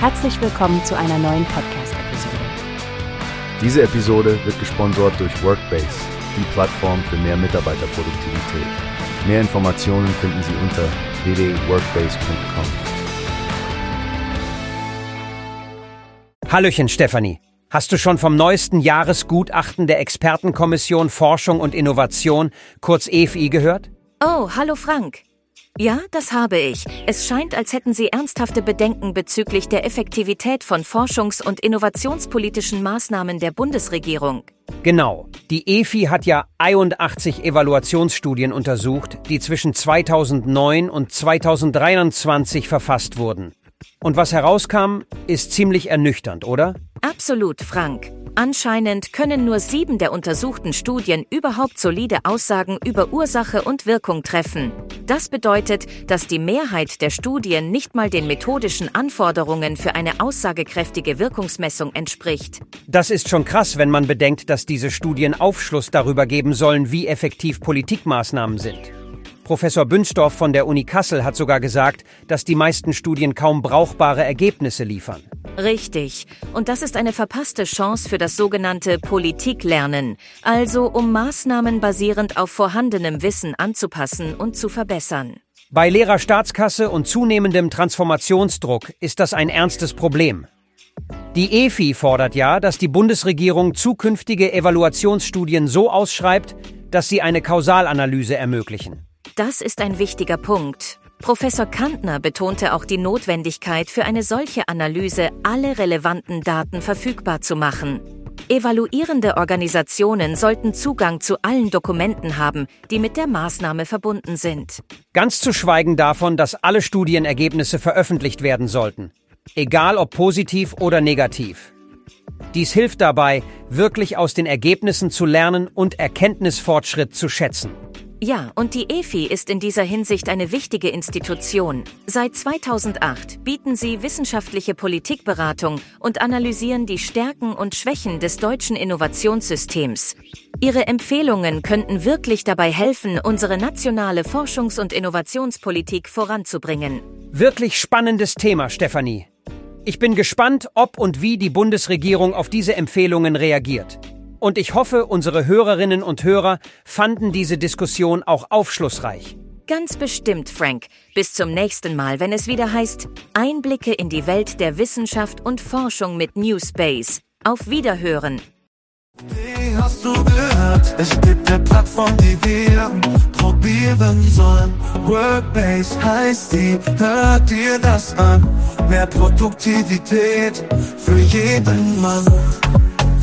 Herzlich willkommen zu einer neuen Podcast-Episode. Diese Episode wird gesponsert durch Workbase, die Plattform für mehr Mitarbeiterproduktivität. Mehr Informationen finden Sie unter www.workbase.com. Hallöchen, Stefanie. Hast du schon vom neuesten Jahresgutachten der Expertenkommission Forschung und Innovation, kurz EFI, gehört? Oh, hallo Frank. Ja, das habe ich. Es scheint, als hätten Sie ernsthafte Bedenken bezüglich der Effektivität von forschungs- und innovationspolitischen Maßnahmen der Bundesregierung. Genau. Die EFI hat ja 81 Evaluationsstudien untersucht, die zwischen 2009 und 2023 verfasst wurden. Und was herauskam, ist ziemlich ernüchternd, oder? Absolut, Frank. Anscheinend können nur sieben der untersuchten Studien überhaupt solide Aussagen über Ursache und Wirkung treffen. Das bedeutet, dass die Mehrheit der Studien nicht mal den methodischen Anforderungen für eine aussagekräftige Wirkungsmessung entspricht. Das ist schon krass, wenn man bedenkt, dass diese Studien Aufschluss darüber geben sollen, wie effektiv Politikmaßnahmen sind. Professor Bünsdorf von der Uni Kassel hat sogar gesagt, dass die meisten Studien kaum brauchbare Ergebnisse liefern. Richtig. Und das ist eine verpasste Chance für das sogenannte Politiklernen, also um Maßnahmen basierend auf vorhandenem Wissen anzupassen und zu verbessern. Bei leerer Staatskasse und zunehmendem Transformationsdruck ist das ein ernstes Problem. Die EFI fordert ja, dass die Bundesregierung zukünftige Evaluationsstudien so ausschreibt, dass sie eine Kausalanalyse ermöglichen. Das ist ein wichtiger Punkt. Professor Kantner betonte auch die Notwendigkeit, für eine solche Analyse alle relevanten Daten verfügbar zu machen. Evaluierende Organisationen sollten Zugang zu allen Dokumenten haben, die mit der Maßnahme verbunden sind. Ganz zu schweigen davon, dass alle Studienergebnisse veröffentlicht werden sollten, egal ob positiv oder negativ. Dies hilft dabei, wirklich aus den Ergebnissen zu lernen und Erkenntnisfortschritt zu schätzen. Ja, und die EFI ist in dieser Hinsicht eine wichtige Institution. Seit 2008 bieten sie wissenschaftliche Politikberatung und analysieren die Stärken und Schwächen des deutschen Innovationssystems. Ihre Empfehlungen könnten wirklich dabei helfen, unsere nationale Forschungs- und Innovationspolitik voranzubringen. Wirklich spannendes Thema, Stefanie. Ich bin gespannt, ob und wie die Bundesregierung auf diese Empfehlungen reagiert. Und ich hoffe, unsere Hörerinnen und Hörer fanden diese Diskussion auch aufschlussreich. Ganz bestimmt, Frank. Bis zum nächsten Mal, wenn es wieder heißt Einblicke in die Welt der Wissenschaft und Forschung mit New Space. Auf Wiederhören. Wie hast du gehört? Es gibt eine Plattform, die wir probieren sollen. Workbase heißt die, hört dir das an. Mehr Produktivität für jeden Mann.